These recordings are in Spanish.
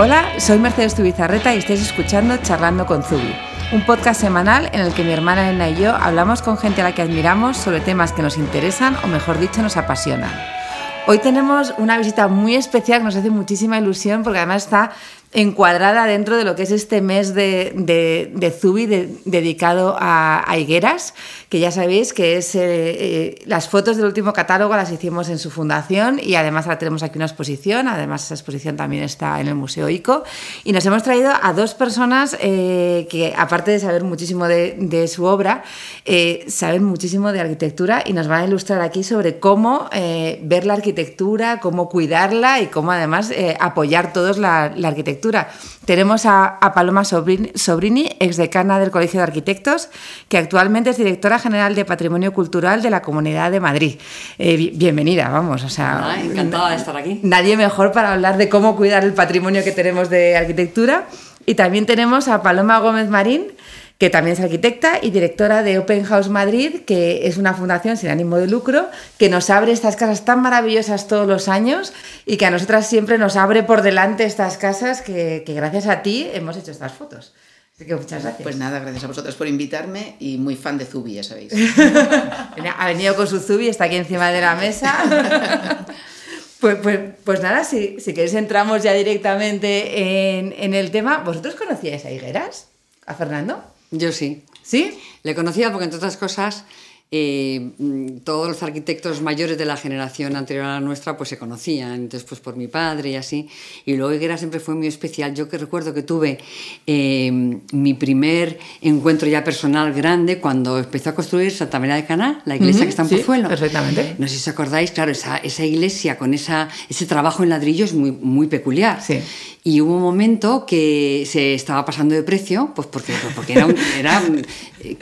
Hola, soy Mercedes Tubizarreta y estáis escuchando Charlando con Zubi, un podcast semanal en el que mi hermana Elena y yo hablamos con gente a la que admiramos sobre temas que nos interesan o mejor dicho nos apasionan. Hoy tenemos una visita muy especial que nos hace muchísima ilusión porque además está encuadrada dentro de lo que es este mes de, de, Zubi dedicado a, higueras, que ya sabéis que es eh, eh, las fotos del último catálogo las hicimos en su fundación y además ahora tenemos aquí una exposición, además esa exposición también está en el Museo ICO. Y nos hemos traído a dos personas eh, que aparte de saber muchísimo de, su obra, saben muchísimo de arquitectura y nos van a ilustrar aquí sobre cómo ver la arquitectura, cómo cuidarla y cómo además apoyar todos la arquitectura tenemos a, Paloma Sobrini, Sobrini, exdecana del Colegio de Arquitectos, que actualmente es directora general de Patrimonio Cultural de la Comunidad de Madrid. Eh, bienvenida, vamos. O sea, encantada de estar aquí. Nadie mejor para hablar de cómo cuidar el patrimonio que tenemos de arquitectura. Y también tenemos a Paloma Gómez Marín, que también es arquitecta y directora de Open House Madrid, que es una fundación sin ánimo de lucro, que nos abre estas casas tan maravillosas todos los años y que a nosotras siempre nos abre por delante estas casas que, gracias a ti hemos hecho estas fotos. Así que muchas gracias. Pues nada, gracias a vosotros por invitarme y muy fan de Zubi, ya sabéis. ha venido con su Zubi, está aquí encima de la mesa. Pues, pues, pues, nada, si, si queréis entramos ya directamente en, en el tema. ¿Vosotros conocíais a Higueras? ¿A Fernando? Yo sí. ¿Sí? Le conocía porque, entre otras cosas, eh, todos los arquitectos mayores de la generación anterior a la nuestra pues se conocían, entonces pues por mi padre y así. Y luego Higuera siempre fue muy especial. Yo que recuerdo que tuve eh, mi primer encuentro ya personal grande cuando empezó a construir Santa María de Caná, la iglesia que está en Pozuelo. perfectamente. No sé si os acordáis, claro, esa, esa iglesia con esa, ese trabajo en ladrillo es muy, muy peculiar. Sí. Y hubo un momento que se estaba pasando de precio, pues porque, porque era, era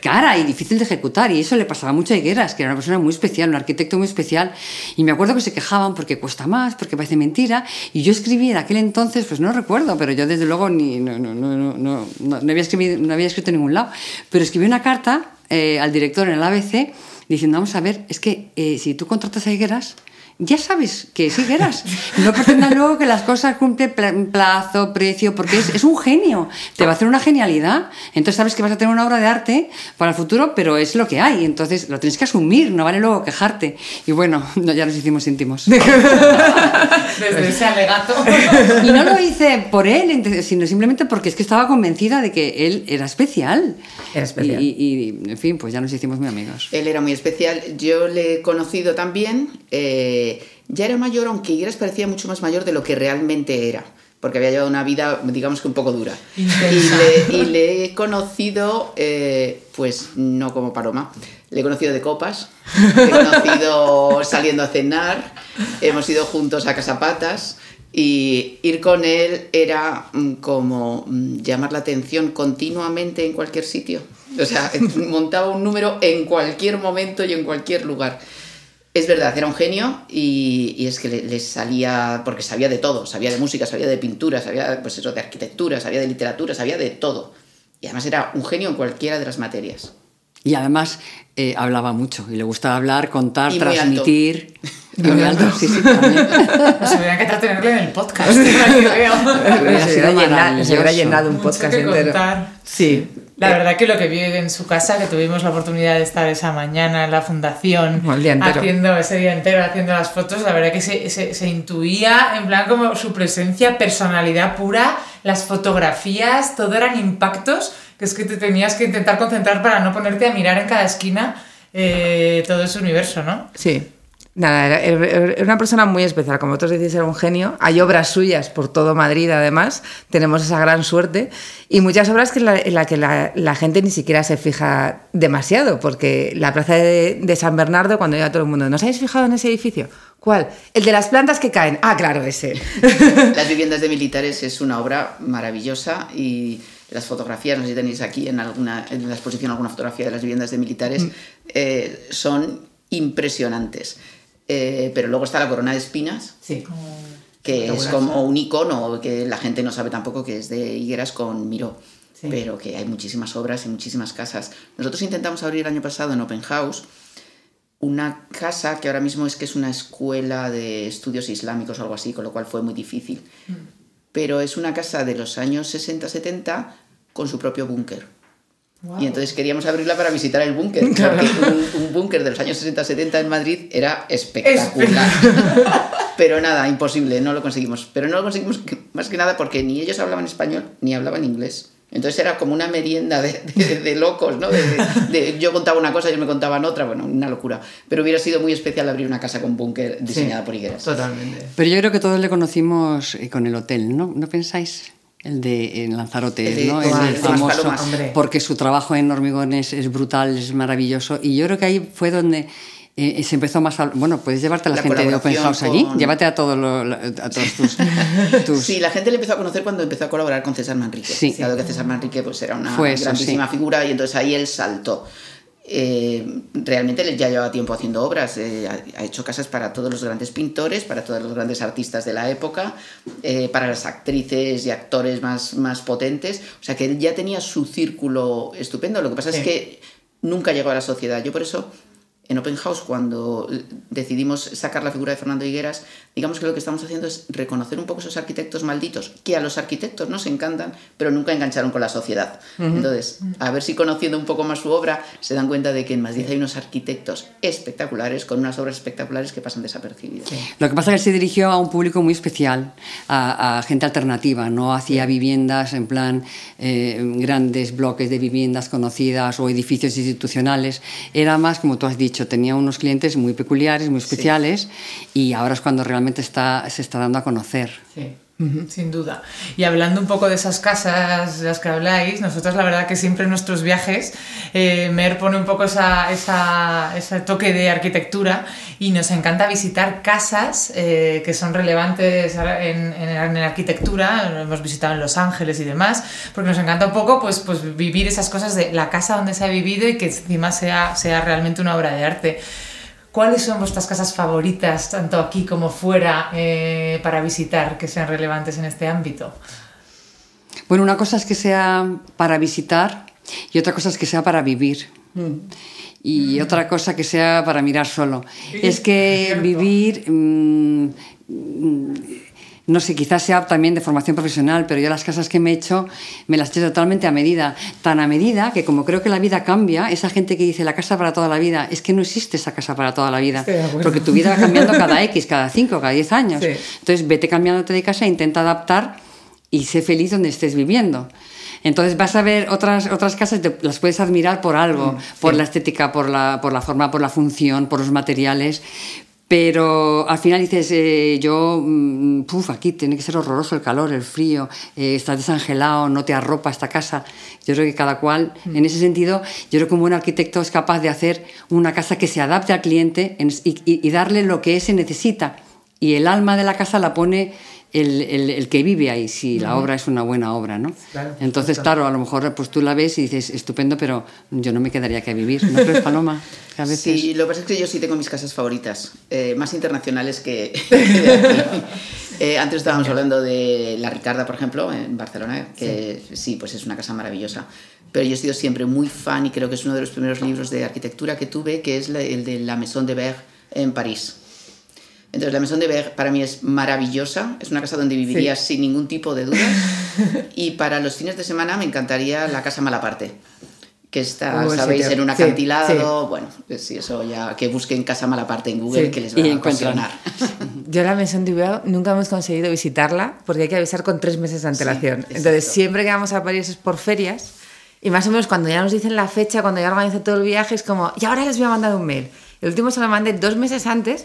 cara y difícil de ejecutar, y eso le pasaba mucho a Higueras, que era una persona muy especial, un arquitecto muy especial, y me acuerdo que se quejaban porque cuesta más, porque parece mentira, y yo escribí en aquel entonces, pues no recuerdo, pero yo desde luego ni, no, no, no, no, había, escrito, no había escrito en ningún lado, pero escribí una carta eh, al director en el ABC diciendo, vamos a ver, es que eh, si tú contratas a Higueras, ya sabes que es Higueras. No pretendas luego que las cosas cumplen plazo, precio, porque es, es, un genio. Te va a hacer una genialidad. Entonces sabes que vas a tener una obra de arte para el futuro, pero es lo que hay. Entonces lo tienes que asumir, no vale luego quejarte. Y bueno, ya nos hicimos íntimos. Desde ese alegato. Y no lo hice por él, sino simplemente porque es que estaba convencida de que él era especial. Era especial. Y, en fin, pues ya nos hicimos muy amigos. Él era muy especial. Yo le he conocido también. Eh, ya era mayor, aunque Higueras parecía mucho más mayor de lo que realmente era, porque había llevado una vida, digamos que un poco dura. Y le, he conocido, eh, pues no como Paloma, le he conocido de copas, le he conocido saliendo a cenar, hemos ido juntos a Casapatas. Y ir con él era mm, como mm, llamar la atención continuamente en cualquier sitio. O sea, montaba un número en cualquier momento y en cualquier lugar. Es verdad, era un genio y, es que le, salía, porque sabía de todo, sabía de música, sabía de pintura, sabía pues eso, de arquitectura, sabía de literatura, sabía de todo. Y además era un genio en cualquiera de las materias. Y además eh, hablaba mucho y le gustaba hablar, contar, transmitir. Y muy alto, sí, sí, Nos hubiera que tenerlo en el podcast. se hubiera llenado un podcast entero. Sí. La verdad que lo que vi en su casa, que tuvimos la oportunidad de estar esa mañana en la fundación, haciendo ese día entero, haciendo las fotos, la verdad que se, se, se, intuía en plan como su presencia, personalidad pura, las fotografías, todo eran impactos, que es que te tenías que intentar concentrar para no ponerte a mirar en cada esquina eh, todo ese universo, ¿no? Sí. Nada, era, una persona muy especial, como vosotros decís, era un genio. Hay obras suyas por todo Madrid, además, tenemos esa gran suerte. Y muchas obras que en las que la, gente ni siquiera se fija demasiado, porque la plaza de, San Bernardo, cuando llega todo el mundo, ¿no os habéis fijado en ese edificio? ¿Cuál? El de las plantas que caen. Ah, claro, ese. Las viviendas de militares es una obra maravillosa y las fotografías, no sé si tenéis aquí en, alguna, en la exposición alguna fotografía de las viviendas de militares, mm. eh, son impresionantes. Eh, pero luego está la corona de espinas. Que es como un icono que la gente no sabe tampoco que es de Higueras con Miró. Pero que hay muchísimas obras y muchísimas casas. Nosotros intentamos abrir el año pasado en Open House una casa que ahora mismo es que es una escuela de estudios islámicos o algo así, con lo cual fue muy difícil. Mm. pero es una casa de los años 60-70 con su propio búnker. Y entonces queríamos abrirla para visitar el búnker, un, búnker de los años 60-70 en Madrid era espectacular. Pero nada, imposible, no lo conseguimos. Pero no lo conseguimos más que nada porque ni ellos hablaban español ni hablaban inglés. Entonces era como una merienda de, locos, ¿no? yo contaba una cosa y ellos me contaban otra, bueno, una locura. Pero hubiera sido muy especial abrir una casa con búnker diseñada por Higueras. Totalmente. Pero yo creo que todos le conocimos eh, con el hotel, ¿no? ¿No pensáis? El de en Lanzarote, ¿no? El, famoso, porque su trabajo en hormigones es brutal, es maravilloso. Y yo creo que ahí fue donde eh, se empezó más a, bueno puedes llevarte a la, gente de Open House allí llévate a todos a todos tus, sí la gente le empezó a conocer cuando empezó a colaborar con César Manrique sí. dado que César Manrique pues era una grandísima figura y entonces ahí él saltó eh, realmente él ya lleva tiempo haciendo obras, eh, ha, hecho casas para todos los grandes pintores, para todos los grandes artistas de la época, para las actrices y actores más, más potentes, o sea que él ya tenía su círculo estupendo, lo que pasa es que nunca llegó a la sociedad, yo por eso en Open House, cuando decidimos sacar la figura de Fernando Higueras, digamos que lo que estamos haciendo es reconocer un poco esos arquitectos malditos, que a los arquitectos nos encantan, pero nunca engancharon con la sociedad. Entonces, a ver si conociendo un poco más su obra, se dan cuenta de que en Madrid hay unos arquitectos espectaculares, con unas obras espectaculares que pasan desapercibidas. Lo que pasa es que se dirigió a un público muy especial, a, gente alternativa, no hacía viviendas en plan eh, grandes bloques de viviendas conocidas o edificios institucionales, era más, como tú has dicho, tenía unos clientes muy peculiares, muy especiales, y ahora es cuando realmente está, se está dando a conocer. Sí. Sin duda. Y hablando un poco de esas casas de las que habláis, nosotros la verdad que siempre en nuestros viajes eh, Mer pone un poco esa, esa, ese toque de arquitectura y nos encanta visitar casas eh, que son relevantes en, en, la arquitectura, hemos visitado en Los Ángeles y demás, porque nos encanta un poco pues, pues vivir esas cosas de la casa donde se ha vivido y que encima sea, sea realmente una obra de arte. ¿Cuáles son vuestras casas favoritas, tanto aquí como fuera, eh, para visitar, que sean relevantes en este ámbito? Bueno, una cosa es que sea para visitar y otra cosa es que sea para vivir. Mm. Y otra cosa que sea para mirar solo. Es que vivir... Mm, no sé, quizás sea también de formación profesional, pero yo las casas que me he hecho me las he hecho totalmente a medida. Tan a medida que como creo que la vida cambia, esa gente que dice la casa para toda la vida, es que no existe esa casa para toda la vida. Porque tu vida va cambiando cada X, cada 5, cada 10 años. Entonces vete cambiándote de casa e intenta adaptar y sé feliz donde estés viviendo. Entonces vas a ver otras, otras casas, las puedes admirar por algo, mm, por la estética, por la, por la forma, por la función, por los materiales, pero al final dices, eh, yo, mm, puf, aquí tiene que ser horroroso el calor, el frío, eh, estás desangelado, no te arropa esta casa. Yo creo que cada cual, en ese sentido, yo creo que un buen arquitecto es capaz de hacer una casa que se adapte al cliente y, darle lo que ese necesita. Y el alma de la casa la pone el, el, que vive ahí, si la obra es una buena obra, ¿no? Entonces, claro, a lo mejor pues tú la ves y dices, estupendo, pero yo no me quedaría a vivir, ¿no crees, Paloma? Sí, lo que pasa es que yo sí tengo mis casas favoritas, eh, más internacionales que... eh, antes estábamos hablando de La Ricarda, por ejemplo, en Barcelona, que sí. pues es una casa maravillosa. Pero yo he sido siempre muy fan y creo que es uno de los primeros libros de arquitectura que tuve, que es el de La Maison de Berg en París. Entonces, la Maison de Berg para mí es maravillosa, es una casa donde viviría sin ningún tipo de duda. y para los fines de semana me encantaría la Casa Malaparte que está, sabéis, en un acantilado. Bueno, si eso ya, que busquen Casa Malaparte en Google, que les va a encontrar. Yo la Maison du Berg nunca hemos conseguido visitarla porque hay que avisar con tres meses de antelación. Entonces, siempre que vamos a París es por ferias. Y más o menos cuando ya nos dicen la fecha, cuando ya organizo todo el viaje, es como, y ahora les voy a mandar un mail. El último se lo mandé dos meses antes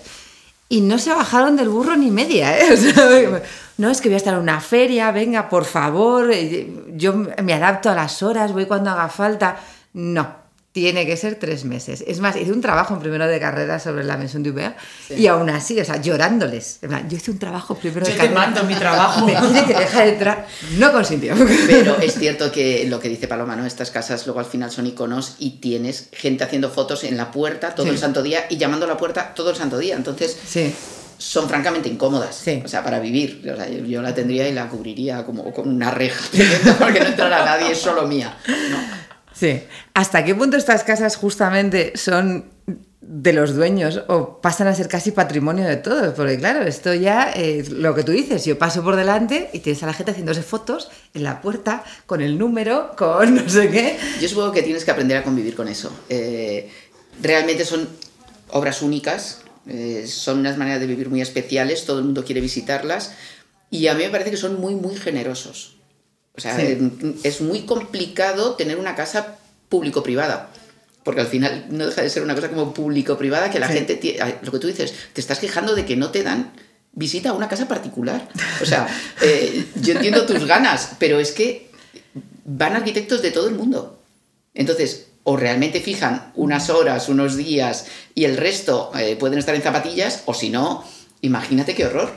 y no se bajaron del burro ni media, ¿eh? no, es que voy a estar en una feria, venga, por favor, eh, yo me adapto a las horas, voy cuando haga falta. No, tiene que ser tres meses. Es más, hice un trabajo en primero de carrera sobre la Maison du y aún así, o sea, llorándoles. Yo hice un trabajo primero de Yo carrera. te mando mi trabajo. Me tiene que dejar entrar. No consintió. Pero es cierto que lo que dice Paloma, ¿no? Estas casas luego al final son iconos y tienes gente haciendo fotos en la puerta todo el santo día y llamando a la puerta todo el santo día. Entonces. Sí son francamente incómodas. O sea, para vivir. O sea, yo la tendría y la cubriría como con una reja, porque no entrará nadie, es solo mía. ¿no? Sí. ¿Hasta qué punto estas casas justamente son de los dueños o pasan a ser casi patrimonio de todos, porque claro, esto ya, es lo que tú dices, yo paso por delante y tienes a la gente haciéndose fotos en la puerta con el número, con no sé qué. Yo supongo que tienes que aprender a convivir con eso. Eh, realmente son obras únicas, eh, son unas maneras de vivir muy especiales, todo el mundo quiere visitarlas y a mí me parece que son muy, muy generosos. O sea, es muy complicado tener una casa público-privada porque al final no deja de ser una cosa como público-privada que la gente, lo que tú dices, te estás quejando de que no te dan visita a una casa particular. O sea, eh, yo entiendo tus ganas, pero es que van arquitectos de todo el mundo. Entonces, o realmente fijan unas horas, unos días y el resto eh, pueden estar en zapatillas, o si no, imagínate qué horror.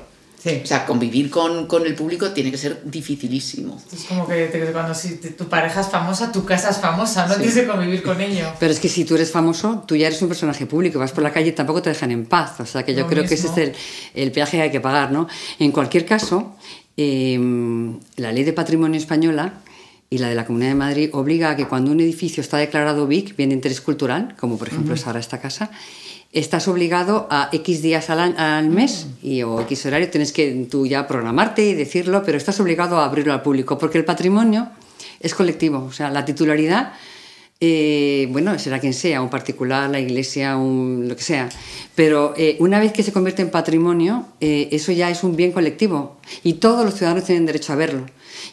O sea, convivir con, con, el público tiene que ser dificilísimo. Es como que cuando si tu pareja es famosa, tu casa es famosa, no tienes que convivir con ello. Pero es que si tú eres famoso, tú ya eres un personaje público, vas por la calle y tampoco te dejan en paz. O sea, que yo creo que ese es el, el, peaje que hay que pagar, ¿no? En cualquier caso, em, la ley de patrimonio española y la de la Comunidad de Madrid obliga a que cuando un edificio está declarado BIC, bien de interés cultural, como por ejemplo es ahora esta casa, estás obligado a X días al, mes y, o X horario, tienes que tú ya programarte y decirlo, pero estás obligado a abrirlo al público, porque el patrimonio es colectivo, o sea, la titularidad, eh, bueno, será quien sea, un particular, la iglesia, un, lo que sea, pero eh, una vez que se convierte en patrimonio, eh, eso ya es un bien colectivo y todos los ciudadanos tienen derecho a verlo.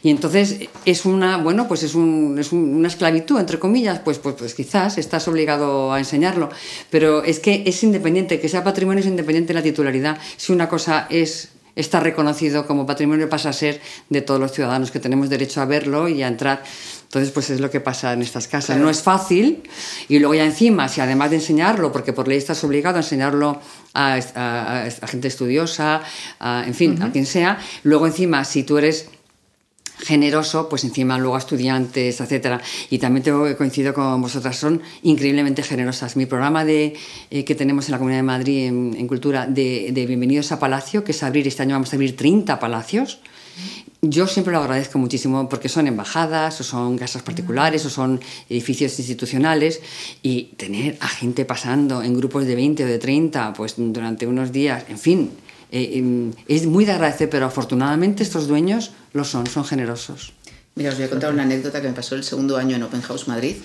Y entonces es una, bueno, pues es, un, es una esclavitud, entre comillas, pues, pues, pues quizás estás obligado a enseñarlo, pero es que es independiente, que sea patrimonio es independiente de la titularidad. Si una cosa es está reconocido como patrimonio pasa a ser de todos los ciudadanos que tenemos derecho a verlo y a entrar. Entonces, pues es lo que pasa en estas casas. No es fácil y luego ya encima, si además de enseñarlo, porque por ley estás obligado a enseñarlo a, a, gente estudiosa, en fin, a quien sea, luego encima, si tú eres generoso, pues encima luego a estudiantes, etcétera. Y también tengo que coincido con vosotras, son increíblemente generosas. Mi programa de, eh, que tenemos en la Comunidad de Madrid en, Cultura de, Bienvenidos a Palacio, que es abrir, este año vamos a abrir 30 palacios. Yo siempre lo agradezco muchísimo porque son embajadas o son casas particulares o son edificios institucionales y tener a gente pasando en grupos de 20 o de 30 pues durante unos días, en fin, eh, em, es muy de agradecer, pero afortunadamente estos dueños lo son, son generosos. Mira, os voy a contar una anécdota que me pasó el segundo año en Open House Madrid.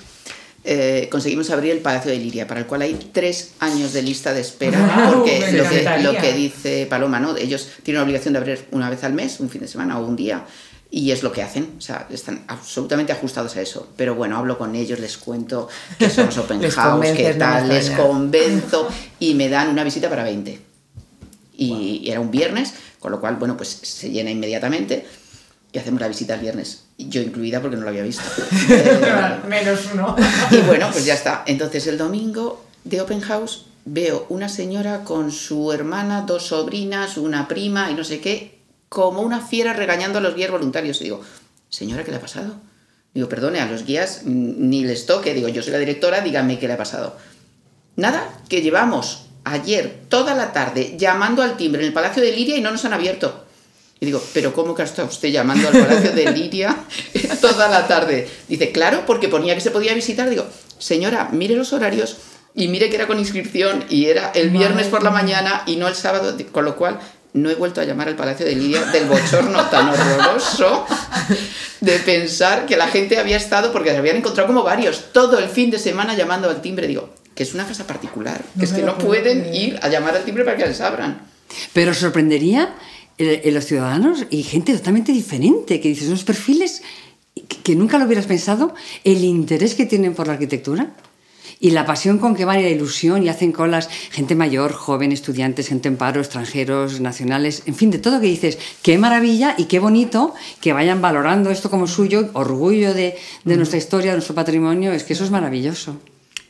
Eh, conseguimos abrir el Palacio de Liria, para el cual hay tres años de lista de espera, porque lo que, lo que, dice Paloma, ¿no? ellos tienen la obligación de abrir una vez al mes, un fin de semana o un día, y es lo que hacen, o sea, están absolutamente ajustados a eso. Pero bueno, hablo con ellos, les cuento que somos Open House, qué tal, les convenzo, y me dan una visita para 20 y era un viernes, con lo cual, bueno, pues se llena inmediatamente y hacemos la visita el viernes. Yo incluida porque no lo había visto. Menos uno. y bueno, pues ya está. Entonces el domingo de Open House veo una señora con su hermana, dos sobrinas, una prima y no sé qué, como una fiera regañando a los guías voluntarios. Y digo, señora, ¿qué le ha pasado? Digo, perdone, a los guías ni les toque. Digo, yo soy la directora, dígame qué le ha pasado. Nada, que llevamos ayer toda la tarde llamando al timbre en el Palacio de Liria y no nos han abierto. Y digo, ¿pero cómo que está usted llamando al Palacio de Liria toda la tarde? Dice, claro, porque ponía que se podía visitar. Digo, señora, mire los horarios y mire que era con inscripción y era el viernes por la mañana y no el sábado, con lo cual no he vuelto a llamar al Palacio de Liria del bochorno tan horroroso de pensar que la gente había estado, porque se habían encontrado como varios, todo el fin de semana llamando al timbre. Digo, que es una casa particular, que es que no pueden ir a llamar al timbre para que les abran. Pero sorprendería en los ciudadanos y gente totalmente diferente, que dices, unos perfiles que nunca lo hubieras pensado, el interés que tienen por la arquitectura y la pasión con que van y la ilusión y hacen colas, gente mayor, joven, estudiantes, gente en paro, extranjeros, nacionales, en fin, de todo que dices, qué maravilla y qué bonito que vayan valorando esto como suyo, orgullo de, de nuestra historia, de nuestro patrimonio, es que eso es maravilloso.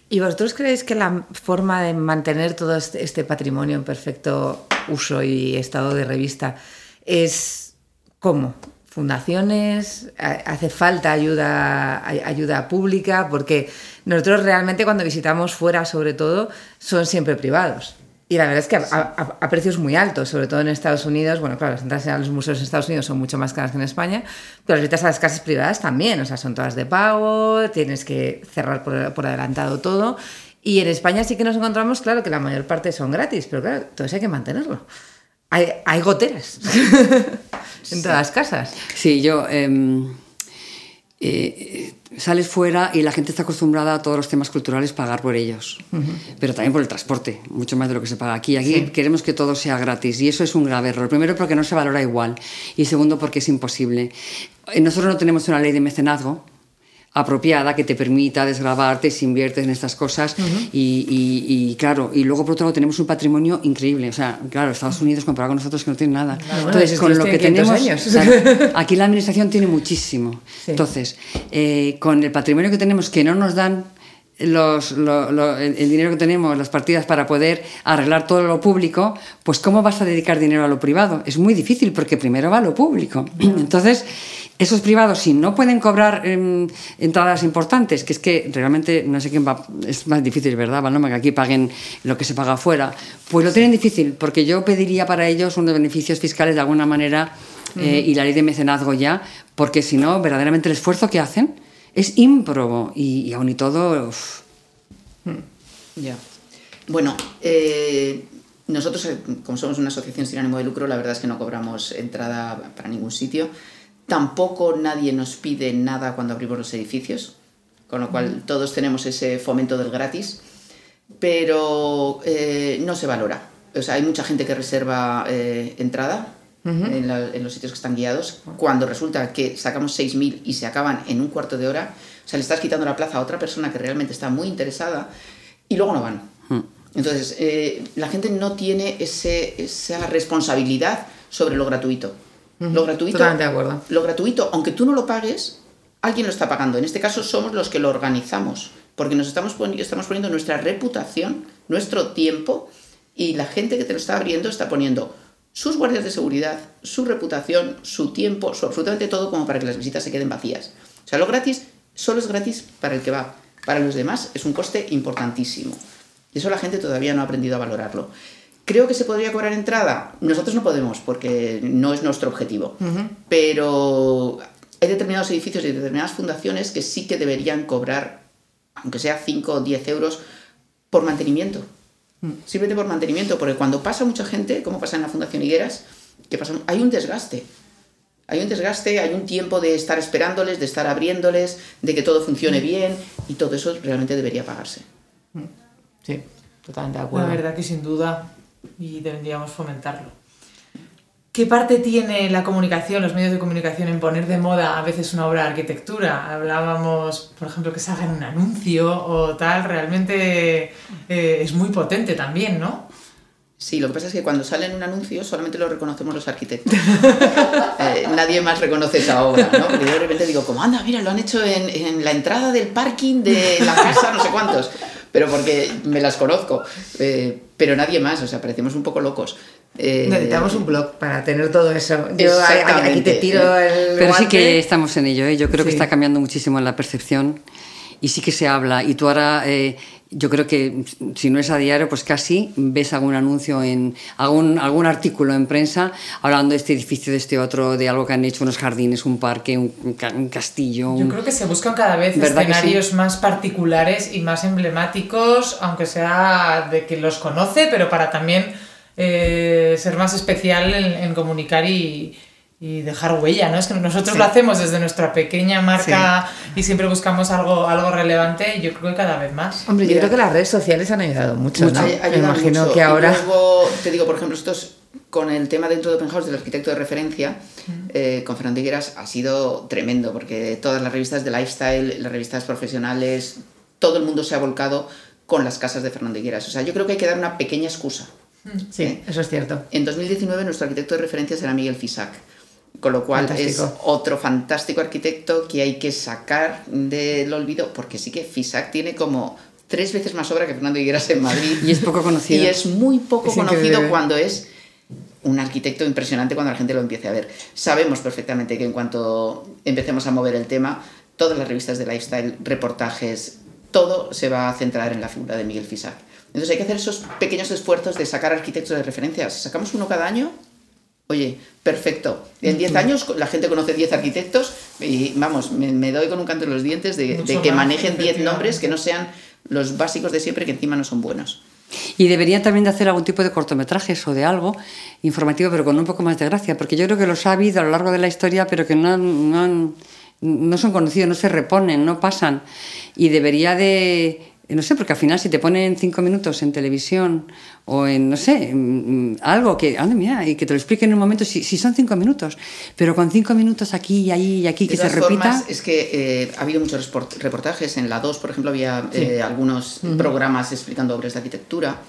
¿Y vosotros creéis que la forma de mantener todo este, este patrimonio en perfecto uso y estado de revista es cómo? fundaciones, hace falta ayuda, ayuda pública, porque nosotros realmente cuando visitamos fuera, sobre todo, son siempre privados. Y la verdad es que a, precios muy altos, sobre todo en Estados Unidos. Bueno, claro, las entradas a los museos en Estados Unidos son mucho más caras que en España, pero las visitas a las casas privadas también, o sea, son todas de pago, tienes que cerrar por, adelantado todo. Y en España sí que nos encontramos, claro, que la mayor parte son gratis, pero claro, todo eso hay que mantenerlo. Hay, hay goteras en todas las casas. Sí, yo... Em, eh, sales fuera y la gente está acostumbrada a todos los temas culturales pagar por ellos, pero también por el transporte, mucho más de lo que se paga aquí. Aquí queremos que todo sea gratis y eso es un grave error. Primero porque no se valora igual y segundo porque es imposible. Eh, nosotros no tenemos una ley de mecenazgo, apropiada que te permita desgrabarte si inviertes en estas cosas. Y, claro y luego por otro lado tenemos un patrimonio increíble. O sea claro Estados Unidos comparado con nosotros que no tiene nada. Entonces con lo que tenemos aquí la administración tiene muchísimo. Entonces eh, con el patrimonio que tenemos que no nos dan los, el, dinero que tenemos, las partidas para poder arreglar todo lo público, pues ¿cómo vas a dedicar dinero a lo privado? Es muy difícil porque primero va lo público. Entonces, esos privados, si no pueden cobrar em, entradas importantes, que es que realmente no sé quién va, es más difícil, ¿verdad, Valoma? Que aquí paguen lo que se paga afuera, pues lo tienen difícil, porque yo pediría para ellos unos beneficios fiscales de alguna manera eh, y la ley de mecenazgo ya, porque si no, verdaderamente el esfuerzo que hacen es ímprobo y, aún y todo. Hmm. Ya. Bueno, eh, nosotros, eh, como somos una asociación sin ánimo de lucro, la verdad es que no cobramos entrada para ningún sitio. Tampoco nadie nos pide nada cuando abrimos los edificios, con lo cual todos tenemos ese fomento del gratis, pero eh, no se valora. O sea, hay mucha gente que reserva eh, entrada en, los sitios que están guiados, cuando resulta que sacamos 6.000 y se acaban en un cuarto de hora, o sea, le estás quitando la plaza a otra persona que realmente está muy interesada y luego no van. Hmm. Entonces, eh, la gente no tiene ese, esa responsabilidad sobre lo gratuito. Lo gratuito, Totalmente de acuerdo. Lo gratuito, aunque tú no lo pagues, alguien lo está pagando. En este caso somos los que lo organizamos, porque nos estamos, poniendo, estamos poniendo nuestra reputación, nuestro tiempo, y la gente que te lo está abriendo está poniendo sus guardias de seguridad, su reputación, su tiempo, su absolutamente todo como para que las visitas se queden vacías. O sea, lo gratis solo es gratis para el que va. Para los demás es un coste importantísimo. Y eso la gente todavía no ha aprendido a valorarlo. Creo que se podría cobrar entrada. Nosotros no podemos porque no es nuestro objetivo. Pero hay determinados edificios y determinadas fundaciones que sí que deberían cobrar, aunque sea 5 o 10 euros, por mantenimiento. Mm. Simplemente por mantenimiento, porque cuando pasa mucha gente, como pasa en la Fundación Higueras, que pasa, hay un desgaste. Hay un desgaste, hay un tiempo de estar esperándoles, de estar abriéndoles, de que todo funcione bien y todo eso realmente debería pagarse. Mm. Sí, totalmente de acuerdo. La verdad que sin duda y deberíamos fomentarlo. ¿Qué parte tiene la comunicación, los medios de comunicación en poner de moda a veces una obra de arquitectura? Hablábamos, por ejemplo, que se haga en un anuncio o tal, realmente eh, es muy potente también, ¿no? Sí, lo que pasa es que cuando sale en un anuncio solamente lo reconocemos los arquitectos. Eh, nadie más reconoce esa obra, ¿no? Porque yo de repente digo, como anda, mira, lo han hecho en, en la entrada del parking de la casa, no sé cuántos pero porque me las conozco. Eh, pero nadie más, o sea, parecemos un poco locos. Eh, Necesitamos un blog para tener todo eso. Yo aquí te tiro el. Pero sí que estamos en ello, ¿eh? yo creo que está cambiando muchísimo la percepción y sí que se habla. Y tú ahora yo creo que si no es a diario, pues casi ves algún anuncio, en algún, algún artículo en prensa hablando de este edificio, de este otro, de algo que han hecho, unos jardines, un parque, un, castillo. Yo creo que se buscan cada vez escenarios más particulares y más emblemáticos, aunque sea de que los conoce, pero para también eh, ser más especial en comunicar y, y dejar huella, ¿no? Es que nosotros lo hacemos desde nuestra pequeña marca y siempre buscamos algo, algo relevante y yo creo que cada vez más. Hombre, yo creo que las redes sociales han ayudado mucho, ¿no? Me imagino que ahora... luego, te digo, por ejemplo, estos con el tema dentro de Open House del arquitecto de referencia, eh, con Fernando Higueras ha sido tremendo, porque todas las revistas de lifestyle, las revistas profesionales, todo el mundo se ha volcado con las casas de Fernando Higueras. O sea, yo creo que hay que dar una pequeña excusa. Sí, ¿eh? eso es cierto. En 2019 nuestro arquitecto de referencia será Miguel Fisac con lo cual es otro fantástico arquitecto que hay que sacar del olvido, porque sí que Fisac tiene como tres veces más obra que Fernando Higueras en Madrid. Y es poco conocido. Y es muy poco conocido cuando es un arquitecto impresionante cuando la gente lo empiece a ver. Sabemos perfectamente que en cuanto empecemos a mover el tema, todas las revistas de lifestyle, reportajes, todo se va a centrar en la figura de Miguel Fisac. Entonces hay que hacer esos pequeños esfuerzos de sacar arquitectos de referencia. Si sacamos uno cada año, oye, perfecto. En 10 años la gente conoce 10 arquitectos y vamos, me, doy con un canto en los dientes de, de que manejen 10 nombres que no sean los básicos de siempre que encima no son buenos. Y deberían también de hacer algún tipo de cortometrajes o de algo informativo, pero con un poco más de gracia, porque yo creo que los ha habido a lo largo de la historia, pero que no, no, no son conocidos, no se reponen, no pasan. Y debería de no sé, porque al final si te ponen cinco minutos en televisión o en, no sé, algo que, anda, mira, y que te lo expliquen en un momento, si, si, son cinco minutos, pero con cinco minutos aquí y allí y aquí que se repita. es que eh, ha habido muchos reportajes, en la 2, por ejemplo, había eh, algunos programas explicando obras de arquitectura.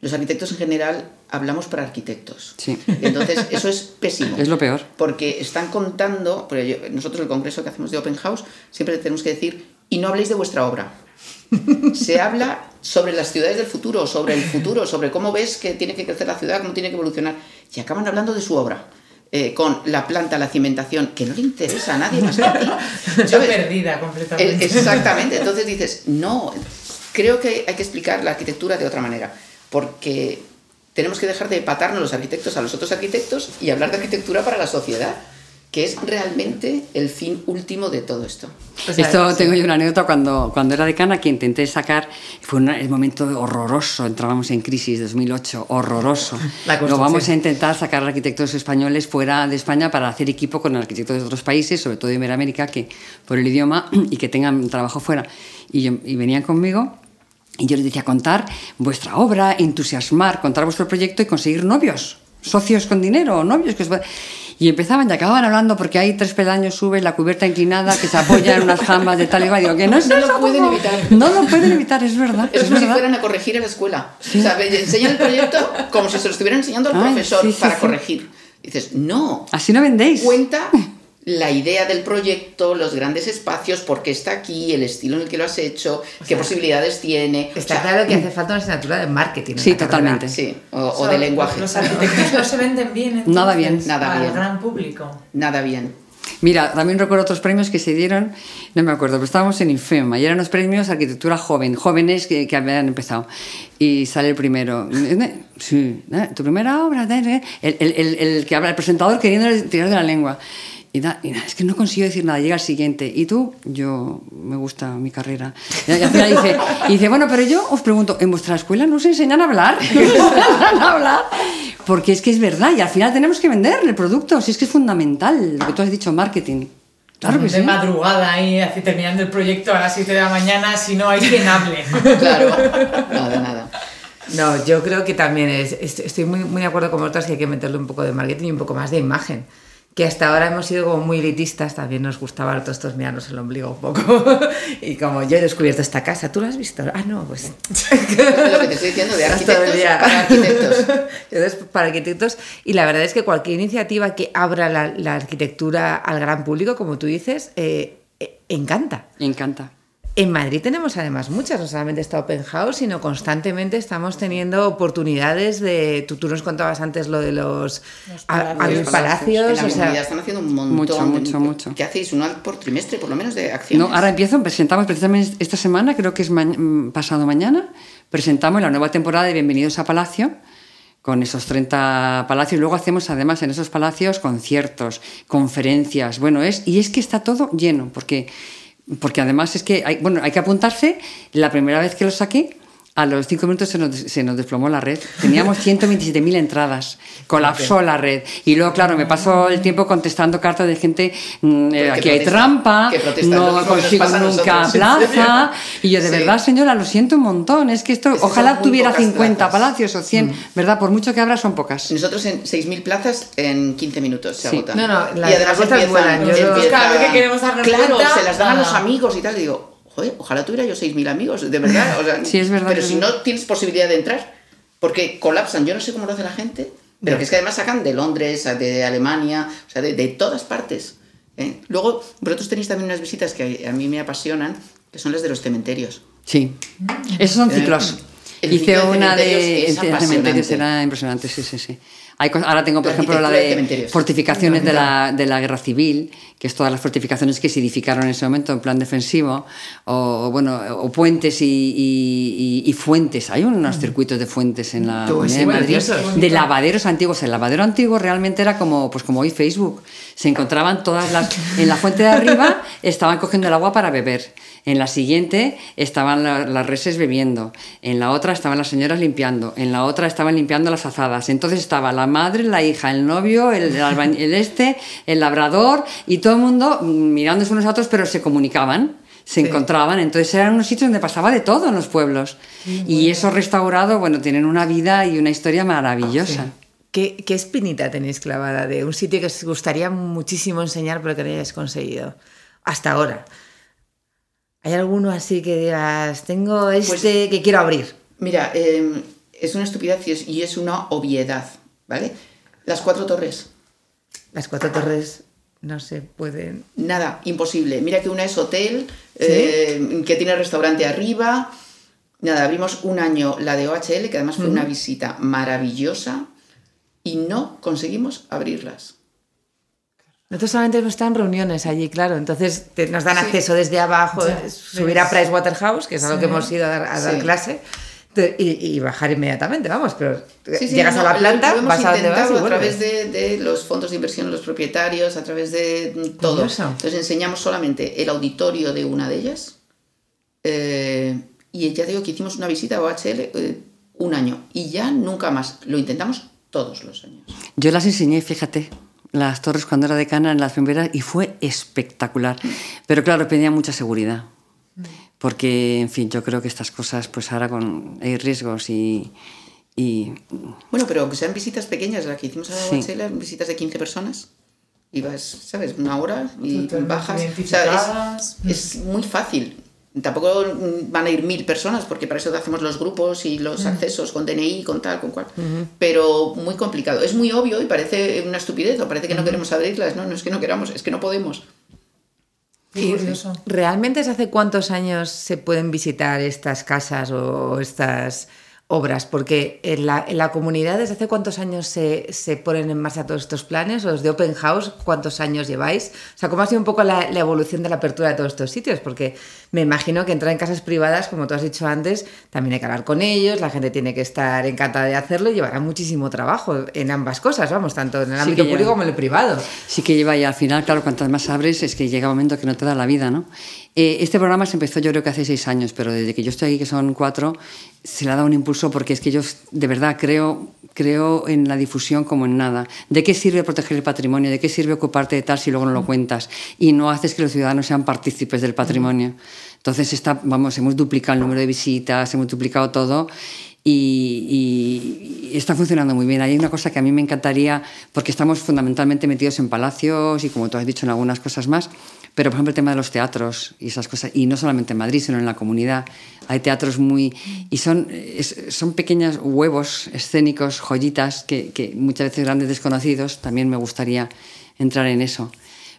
Los arquitectos en general hablamos para arquitectos. Sí. Entonces, eso es pésimo. Es lo peor. Porque estón contando, porque nosotros el congreso que hacemos de Open House, siempre tenemos que decir, y no habléis de vuestra obra se habla sobre las ciudades del futuro, sobre el futuro, sobre cómo ves que tiene que crecer la ciudad, cómo tiene que evolucionar. Y acaban hablando de su obra. Eh, con la planta, la cimentación, que no le interesa a nadie más que a ti. Yo perdida completamente. Exactamente. Entonces dices, no, creo que hay que explicar la arquitectura de otra manera, porque tenemos que dejar de patarnos los arquitectos a los otros arquitectos y hablar de arquitectura para la sociedad que es realmente el fin último de todo esto. esto tengo yo una anécdota cuando, cuando era decana que intenté sacar, fue un momento horroroso, entrábamos en crisis 2008, horroroso. Lo vamos a intentar sacar arquitectos españoles fuera de España para hacer equipo con arquitectos de otros países, sobre todo de Iberoamérica, que por el idioma y que tengan trabajo fuera. Y, y venían conmigo y yo les decía contar vuestra obra, entusiasmar, contar vuestro proyecto y conseguir novios, socios con dinero, novios que os... Y empezaban y acababan hablando porque hay tres peldaños, sube la cubierta inclinada que se apoya en unas jambas de tal y cual. Digo, que no es No lo pueden evitar. No lo pueden evitar, es verdad. Es, como si fueran a corregir en la escuela. O sea, enseñan el proyecto como si se lo estuvieran enseñando al profesor para corregir. dices, no. Así no vendéis. Cuenta la idea del proyecto, los grandes espacios, por qué está aquí, el estilo en el que lo has hecho, qué posibilidades tiene. Está claro que hace falta una asignatura de marketing. Sí, totalmente. Sí, o, de lenguaje. Los arquitectos no se venden bien. Nada bien. Nada bien. gran público. Nada bien. Mira, también recuerdo otros premios que se dieron, no me acuerdo, pero estábamos en IFEMA y eran los premios arquitectura joven, jóvenes que, que habían empezado. Y sale el primero. Sí, tu primera obra, el, el, el, el que habla, el presentador queriendo tirar de la lengua. Y, es que no consigo decir nada, llega el siguiente. ¿Y tú? Yo, me gusta mi carrera. Y, al final dice, y dice, bueno, pero yo os pregunto, ¿en vuestra escuela no os enseñan a hablar? ¿No a hablar? Porque es que es verdad, y al final tenemos que vender el producto, si es que es fundamental, lo que tú has dicho, marketing. Claro que de madrugada ahí, así terminando el proyecto a las 7 de la mañana, si no hay quien hable. Claro, nada, nada. No, yo creo que también es, estoy muy, muy de acuerdo con otras que hay que meterle un poco de marketing y un poco más de imagen que hasta ahora hemos sido como muy elitistas, también nos gustaba todos estos mirarnos el ombligo un poco. y como yo he descubierto esta casa, ¿tú la has visto? Ah, no, pues. lo que te estoy diciendo, de arquitectos para arquitectos. para arquitectos. Y la verdad es que cualquier iniciativa que abra la, arquitectura al gran público, como tú dices, eh, eh, encanta. Encanta. En Madrid tenemos además muchas, no solamente está Open House, sino constantemente estamos teniendo oportunidades de. Tú, nos contabas antes lo de los, palacios. En la o sea, están haciendo un montón. Mucho, mucho, mucho. ¿Qué hacéis? ¿Uno por trimestre, por lo menos, de acciones? No, ahora empiezo, presentamos precisamente esta semana, creo que es mm, pasado mañana, presentamos la nueva temporada de Bienvenidos a Palacio con esos 30 palacios. Luego hacemos además en esos palacios conciertos, conferencias. Bueno, es, y es que está todo lleno, porque porque además es que hay, bueno, hay que apuntarse. La primera vez que lo saqué, a los cinco minutos se nos, se nos desplomó la red. Teníamos 127.000 entradas, colapsó la red. Y luego, claro, me pasó el tiempo contestando cartas de gente, mm, eh, aquí hay trampa, no consigo nunca plaza. Y yo, de verdad, señora, lo siento un montón. Es que esto, ojalá tuviera 50 palacios o 100, mm. ¿verdad? Por mucho que abra, son pocas. Nosotros en 6.000 plazas en 15 minutos se agotan. No, no, la, y además empiezan, Yo, cada vez que queremos darnos Claro, se las dan a los amigos y tal. Y digo, joder, ojalá tuviera yo 6.000 amigos, de verdad. sí, es verdad. Pero si no tienes posibilidad de entrar, porque colapsan, yo no sé cómo lo hace la gente, pero que es que además sacan de Londres, de Alemania, o sea, de, todas partes. ¿eh? Luego, vosotros tenéis también unas visitas que a mí me apasionan, que son las de los cementerios. Sí, esos son ciclos. Hice una de, cementerios, era impresionante, sí, sí, sí. ahora tengo, por ejemplo, la de fortificaciones de la, de la, guerra civil, que es todas las fortificaciones que se edificaron en ese momento en plan defensivo, o, bueno, o puentes y, y, fuentes. Hay unos circuitos de fuentes en la de Madrid, de lavaderos antiguos. El lavadero antiguo realmente era como, pues como hoy Facebook. Se encontraban todas las... En la fuente de arriba estaban cogiendo el agua para beber. En la siguiente estaban las reses bebiendo, en la otra estaban las señoras limpiando, en la otra estaban limpiando las azadas. Entonces estaba la madre, la hija, el novio, el, el este, el labrador y todo el mundo mirándose unos a otros, pero se comunicaban se encontraban. Entonces eran unos sitios donde pasaba de todo en los pueblos. y esos restaurados, bueno, tienen una vida y una historia maravillosa. ¿Qué, ¿Qué, espinita tenéis clavada de un sitio que os gustaría muchísimo enseñar pero que no hayáis conseguido hasta ahora? ¿Hay alguno así que digas, tengo pues este que quiero abrir? Mira, em, es una estupidez y es, una obviedad, ¿vale? Las cuatro torres. Las cuatro torres no se pueden. Nada, imposible. Mira que una es hotel, em, que tiene restaurante arriba. Nada, abrimos un año la de OHL, que además fue una visita maravillosa, y no conseguimos abrirlas. Nosotros solamente están en reuniones allí, claro. Entonces nos dan acceso desde abajo, subir a Pricewaterhouse, que es algo que hemos ido a dar, clase, y, bajar inmediatamente, vamos. Pero llegas a la planta, vas a donde vas a través de, los fondos de inversión, los propietarios, a través de todo. Entonces enseñamos solamente el auditorio de una de ellas. Eh, y ya digo que hicimos una visita a OHL eh, un año y ya nunca más. Lo intentamos todos los años. Yo las enseñé, fíjate las torres cuando era decana en las primeras y fue espectacular. Pero claro, pedía mucha seguridad. Porque, en fin, yo creo que estas cosas, pues ahora con, hay riesgos y, y... Bueno, pero aunque sean visitas pequeñas, la que hicimos a sí. visitas de 15 personas, ibas, ¿sabes? Una hora y bajas. O es, muy fácil. Tampoco van a ir mil personas, porque para eso hacemos los grupos y los accesos con DNI, con tal, con cual. Pero muy complicado. Es muy obvio y parece una estupidez, o parece que no queremos abrirlas. No, no es que no queramos, es que no podemos. Y ¿Realmente es hace cuántos años se pueden visitar estas casas o estas obras? Porque en la, en la comunidad, ¿desde hace cuántos años se, se, ponen en marcha todos estos planes? ¿Los de Open House cuántos años lleváis? O sea, ¿cómo ha sido un poco la, la evolución de la apertura de todos estos sitios? Porque me imagino que entrar en casas privadas, como tú has dicho antes, también hay que hablar con ellos, la gente tiene que estar encantada de hacerlo y llevará muchísimo trabajo en ambas cosas, vamos, tanto en el ámbito público como en el privado. Sí que lleva y al final, claro, cuantas más abres es que llega un momento que no te da la vida, ¿no? Eh, este programa se empezó yo creo que hace seis años, pero desde que yo estoy aquí, que son cuatro, se le ha dado un impulso porque es que yo de verdad creo, creo en la difusión como en nada. ¿De qué sirve proteger el patrimonio? ¿De qué sirve ocuparte de tal si luego no lo cuentas? Y no haces que los ciudadanos sean partícipes del patrimonio. Entonces, está, vamos, hemos duplicado el número de visitas, hemos duplicado todo y, está funcionando muy bien. Hay una cosa que a mí me encantaría, porque estamos fundamentalmente metidos en palacios y como tú has dicho en algunas cosas más, pero por ejemplo el tema de los teatros y esas cosas, y no solamente en Madrid, sino en la comunidad, hay teatros muy... y son, son pequeños huevos escénicos, joyitas, que, que muchas veces grandes desconocidos, también me gustaría entrar en eso.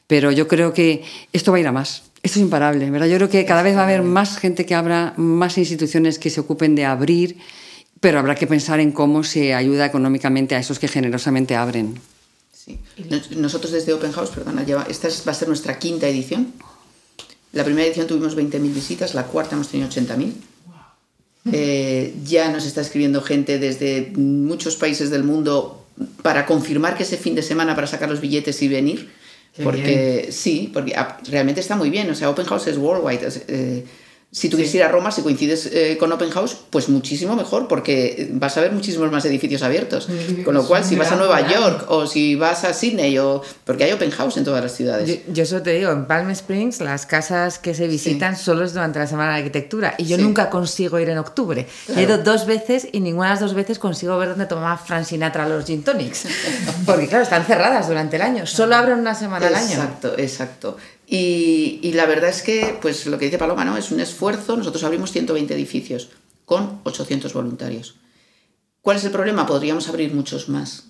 Pero yo creo que esto va a ir a más esto es imparable, ¿verdad? Yo creo que cada vez va a haber más gente que abra, más instituciones que se ocupen de abrir, pero habrá que pensar en cómo se ayuda económicamente a esos que generosamente abren. Sí. Nosotros desde Open House, perdona, esta va a ser nuestra quinta edición. La primera edición tuvimos 20.000 visitas, la cuarta hemos tenido 80.000. Eh, ya nos está escribiendo gente desde muchos países del mundo para confirmar que ese fin de semana para sacar los billetes y venir porque sí, porque ah, realmente está muy bien. O sea, Open House es worldwide. Eh, si tú quieres ir a Roma, si coincides eh, con Open House, pues muchísimo mejor, porque vas a ver muchísimos más edificios abiertos. Con lo cual, si vas a Nueva York o si vas a Sydney, o porque hay Open House en todas las ciudades. Yo, eso te digo, en Palm Springs las casas que se visitan solo es durante la Semana de Arquitectura y yo nunca consigo ir en octubre. He ido dos veces y ninguna de las dos veces consigo ver dónde tomaba Frank Sinatra los gin tonics. porque claro, están cerradas durante el año, solo abren una semana al año. Exacto, exacto. Y, la verdad es que, pues lo que dice Paloma, ¿no? Es un esfuerzo. Nosotros abrimos 120 edificios con 800 voluntarios. ¿Cuál es el problema? Podríamos abrir muchos más,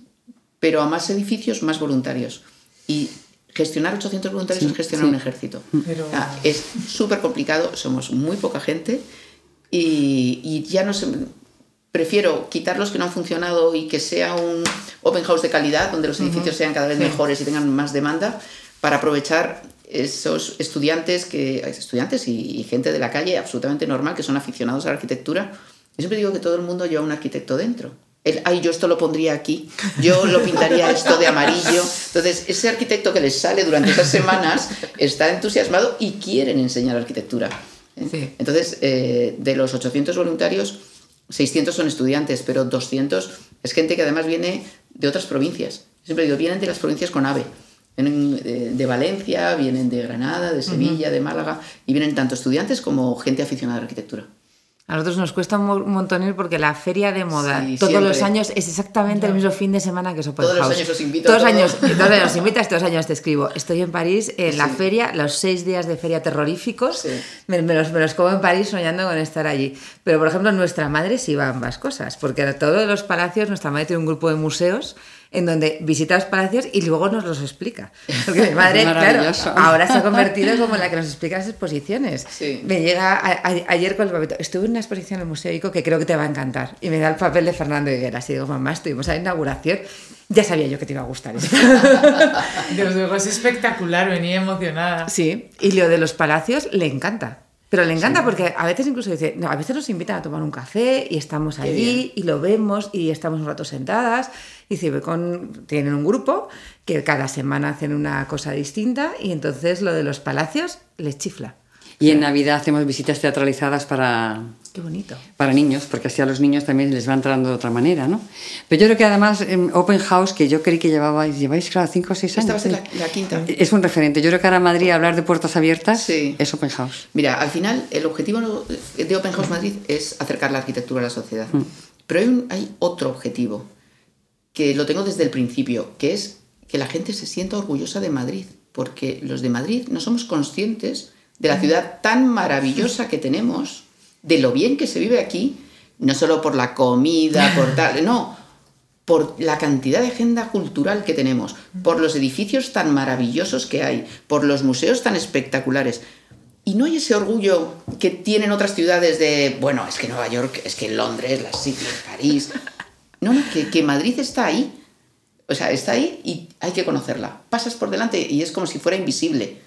pero a más edificios, más voluntarios. Y gestionar 800 voluntarios es gestionar un ejército. es súper complicado, somos muy poca gente y, y ya no se prefiero quitar los que no han funcionado y que sea un open house de calidad, donde los edificios sean cada vez mejores y tengan más demanda, para aprovechar esos estudiantes, que, estudiantes y, gente de la calle absolutamente normal que son aficionados a la arquitectura. Yo siempre digo que todo el mundo lleva un arquitecto dentro. El, ay, yo esto lo pondría aquí, yo lo pintaría esto de amarillo. Entonces, ese arquitecto que les sale durante esas semanas está entusiasmado y quieren enseñar arquitectura. ¿eh? Entonces, eh, de los 800 voluntarios, 600 son estudiantes, pero 200 es gente que además viene de otras provincias. Siempre digo, vienen de las provincias con AVE. Vienen eh, de Valencia, vienen de Granada, de Sevilla, de Málaga, y vienen tanto estudiantes como gente aficionada a la arquitectura. A nosotros nos cuesta un montón ir porque la feria de moda todos los años es exactamente el mismo fin de semana que es Open todos House. Los años os invito todos, años, todos los años invitas, todos años te escribo. Estoy en París en la feria, los seis días de feria terroríficos. Me, los, me, los, como en París soñando con estar allí. Pero, por ejemplo, nuestra madre sí va a ambas cosas, porque a todos los palacios nuestra madre tiene un grupo de museos en donde visita los palacios y luego nos los explica. Porque mi madre, claro, ahora se ha convertido como la que nos explica las exposiciones. Me llega ayer con el papel, estuve en una exposición en el Museo Ico que creo que te va a encantar. Y me da el papel de Fernando Higueras. Y digo, mamá, estuvimos a la inauguración. Ya sabía yo que te iba a gustar esto. Desde luego es espectacular, venía emocionada. Sí, y lo de los palacios le encanta. Pero le encanta porque a veces incluso dice, no, a veces nos invitan a tomar un café y estamos allí y lo vemos y estamos un rato sentadas. Y dice, con, tienen un grupo que cada semana hacen una cosa distinta y entonces lo de los palacios les chifla. Y en Navidad hacemos visitas teatralizadas para, Qué bonito. Para niños, porque así a los niños también les va entrando de otra manera, ¿no? Pero yo creo que además en Open House, que yo creí que llevabais, lleváis, claro, cinco o seis años. Esta va a ser la, quinta. Es un referente. Yo creo que ahora en Madrid hablar de puertas abiertas es Open House. Mira, al final el objetivo de Open House Madrid es acercar la arquitectura a la sociedad. Mm. Pero hay, hay otro objetivo, que lo tengo desde el principio, que es que la gente se sienta orgullosa de Madrid, porque los de Madrid no somos conscientes de la mm. ciudad tan maravillosa que tenemos de lo bien que se vive aquí, no solo por la comida, por tal, no, por la cantidad de agenda cultural que tenemos, por los edificios tan maravillosos que hay, por los museos tan espectaculares. Y no hay ese orgullo que tienen otras ciudades de, bueno, es que Nueva York, es que Londres, la City, París. No, no, que, que Madrid está ahí. O sea, está ahí y hay que conocerla. Pasas por delante y es como si fuera invisible.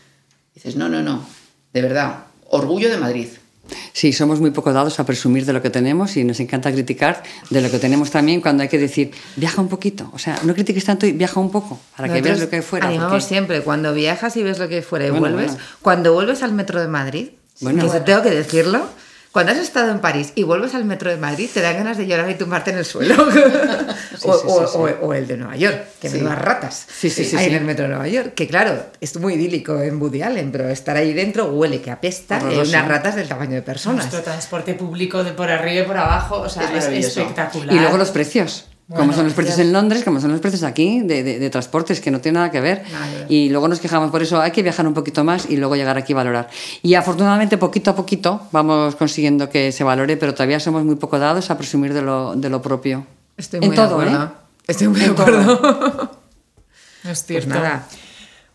Dices, no, no, no. De verdad, orgullo de Madrid. Sí, somos muy poco dados a presumir de lo que tenemos y nos encanta criticar de lo que tenemos también cuando hay que decir, viaja un poquito. O sea, no critiques tanto y viaja un poco para que veas lo que hay fuera. Animamos siempre, cuando viajas y ves lo que hay fuera y vuelves, cuando vuelves al metro de Madrid, bueno, que tengo que decirlo, cuando has estado en París y vuelves al metro de Madrid, te dan ganas de llorar y tumbarte en el suelo. o, el de Nueva York, que me más ratas. Sí, sí, sí. Ahí en el metro de Nueva York, que claro, es muy idílico en Woody Allen, pero estar ahí dentro huele que apesta y unas ratas del tamaño de personas. Nuestro transporte público de por arriba y por abajo, o sea, es espectacular. Y luego los precios como son los precios en Londres, como son los precios aquí de, de, transportes, que no tiene nada que ver. y luego nos quejamos por eso, hay que viajar un poquito más y luego llegar aquí a valorar. Y afortunadamente, poquito a poquito, vamos consiguiendo que se valore, pero todavía somos muy poco dados a presumir de lo, de lo propio. Estoy muy en todo, de acuerdo. ¿eh? Estoy muy de acuerdo. es cierto. Pues nada.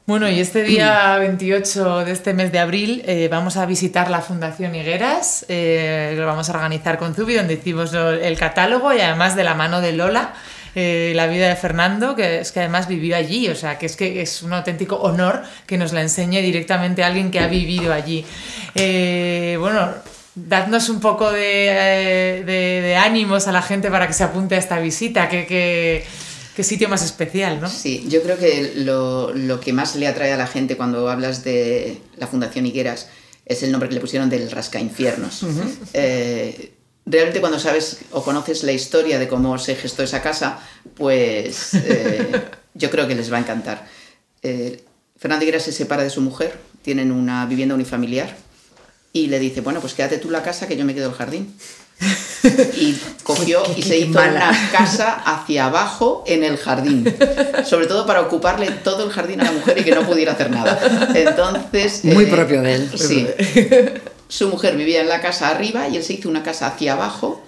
Bueno, y este día 28 de este mes de abril eh, vamos a visitar la Fundación Higueras, eh, lo vamos a organizar con Zubi, donde hicimos el catálogo y además de la mano de Lola, eh, la vida de Fernando, que es que además vivió allí, o sea, que es que es un auténtico honor que nos la enseñe directamente alguien que ha vivido allí. bueno, dadnos un poco de, ánimos a la gente para que se apunte a esta visita, que... que Qué sitio más especial, ¿no? Sí, yo creo que lo, que más le atrae a la gente cuando hablas de la Fundación Higueras es el nombre que le pusieron del Rascainfiernos. Eh, realmente cuando sabes o conoces la historia de cómo se gestó esa casa, pues eh, yo creo que les va a encantar. Eh, Fernando Higueras se separa de su mujer, tienen una vivienda unifamiliar y le dice, bueno, pues quédate tú la casa que yo me quedo el jardín. Y cogió y se hizo una casa hacia abajo en el jardín, sobre todo para ocuparle todo el jardín a la mujer y que no pudiera hacer nada. Entonces... Muy eh, propio de él. Sí. Su mujer vivía en la casa arriba y él se hizo una casa hacia abajo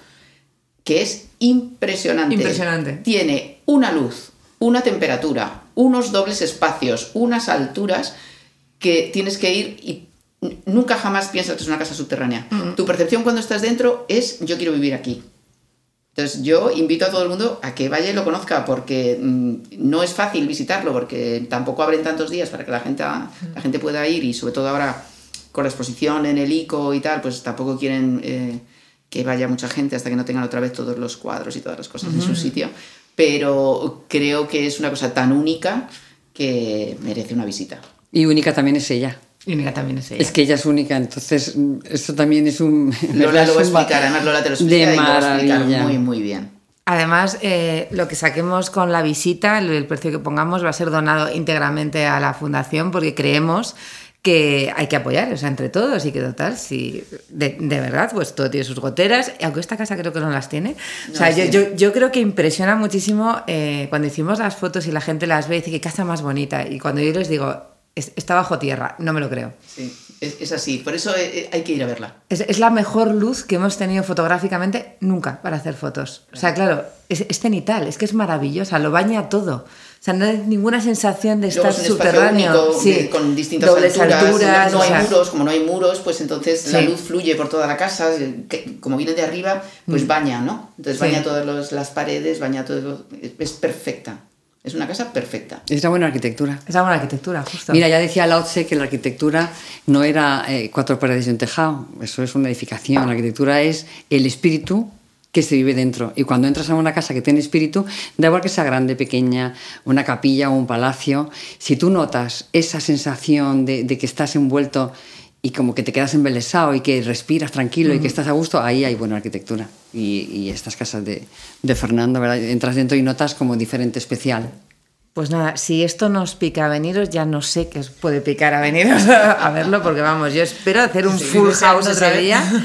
que es impresionante. Impresionante. Tiene una luz, una temperatura, unos dobles espacios, unas alturas que tienes que ir y nunca jamás piensas que es una casa subterránea. Tu percepción cuando estás dentro es yo quiero vivir aquí. Entonces yo invito a todo el mundo a que vaya y lo conozca porque mm, no es fácil visitarlo porque tampoco abren tantos días para que la gente, la gente pueda ir y sobre todo ahora con la exposición en el ICO y tal, pues tampoco quieren eh, que vaya mucha gente hasta que no tengan otra vez todos los cuadros y todas las cosas en su sitio. Pero creo que es una cosa tan única que merece una visita. Y única también es ella. Y única también es ella. Es que ella es única, entonces eso también es un... Lola lo va a explicar, además Lola te lo explica y lo va a explicar muy, muy bien. Además, eh, lo que saquemos con la visita, el precio que pongamos, va a ser donado íntegramente a la fundación porque creemos que hay que apoyar, o sea, entre todos y que total, si de, verdad, pues todo tiene sus goteras, aunque esta casa creo que no las tiene. o sea, yo, yo, yo, creo que impresiona muchísimo eh, cuando hicimos las fotos y la gente las ve y dice que casa más bonita. Y cuando yo les digo, está bajo tierra, no me lo creo. Sí, es, así, por eso eh, eh, hay que ir a verla. Es, la mejor luz que hemos tenido fotográficamente nunca para hacer fotos. O sea, claro, es, cenital, es que es maravillosa, lo baña todo. O sea, no hay ninguna sensación de estar subterráneo. sí. Con distintas alturas. No, hay muros, como no hay muros, pues entonces la luz fluye por toda la casa. como viene de arriba, pues mm. baña, ¿no? Entonces baña todas las paredes, baña todo. Es perfecta. Es una casa perfecta. Es una buena arquitectura. Es una buena arquitectura, justo. Mira, ya decía Lao Tse que la arquitectura no era eh, cuatro paredes y un tejado. Eso es una edificación. La arquitectura es el espíritu que se vive dentro. Y cuando entras a una casa que tiene espíritu, da igual que sea grande, pequeña, una capilla o un palacio, si tú notas esa sensación de, que estás envuelto y como que te quedas embelesado y que respiras tranquilo y que estás a gusto, ahí hay buena arquitectura. Y, estas casas de, de Fernando, ¿verdad? entras dentro y notas como diferente, especial. Pues nada, si esto nos pica a veniros, ya no sé qué os puede picar a veniros a, verlo, porque vamos, yo espero hacer un full house ese día.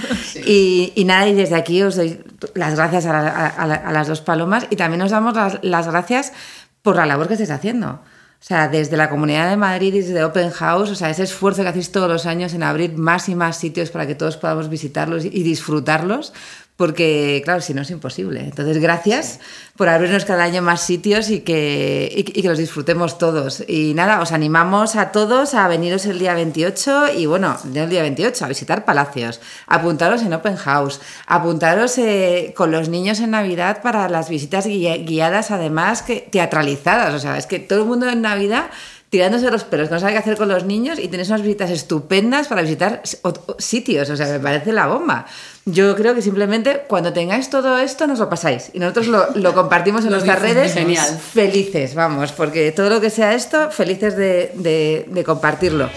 Y, nada, y desde aquí os doy las gracias a, las dos palomas y también os damos las, las gracias por la labor que estáis haciendo. O sea, desde la Comunidad de Madrid y desde Open House, o sea, ese esfuerzo que hacéis todos los años en abrir más y más sitios para que todos podamos visitarlos y disfrutarlos, porque claro, si no es imposible. Entonces, gracias por abrirnos cada año más sitios y que, y, que los disfrutemos todos. Y nada, os animamos a todos a veniros el día 28 y bueno, el día 28 a visitar palacios, apuntaros en Open House, apuntaros eh, con los niños en Navidad para las visitas guiadas, además que teatralizadas. O sea, es que todo el mundo en Navidad tirándose los pelos, no sabe qué hacer con los niños y tenéis unas visitas estupendas para visitar sitios, o sea, me parece la bomba. Yo creo que simplemente cuando tengáis todo esto nos lo pasáis y nosotros lo, compartimos en nuestras redes Genial. felices, vamos, porque todo lo que sea esto, felices de, de, compartirlo.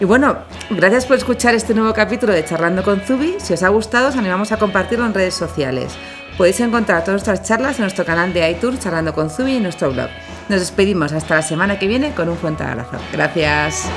Y bueno, gracias por escuchar este nuevo capítulo de Charlando con Zubi. Si os ha gustado, os animamos a compartirlo en redes sociales. Podéis encontrar todas nuestras charlas en nuestro canal de iTunes Charlando con Zubi y en nuestro blog. Nos despedimos hasta la semana que viene con un fuerte abrazo. Gracias.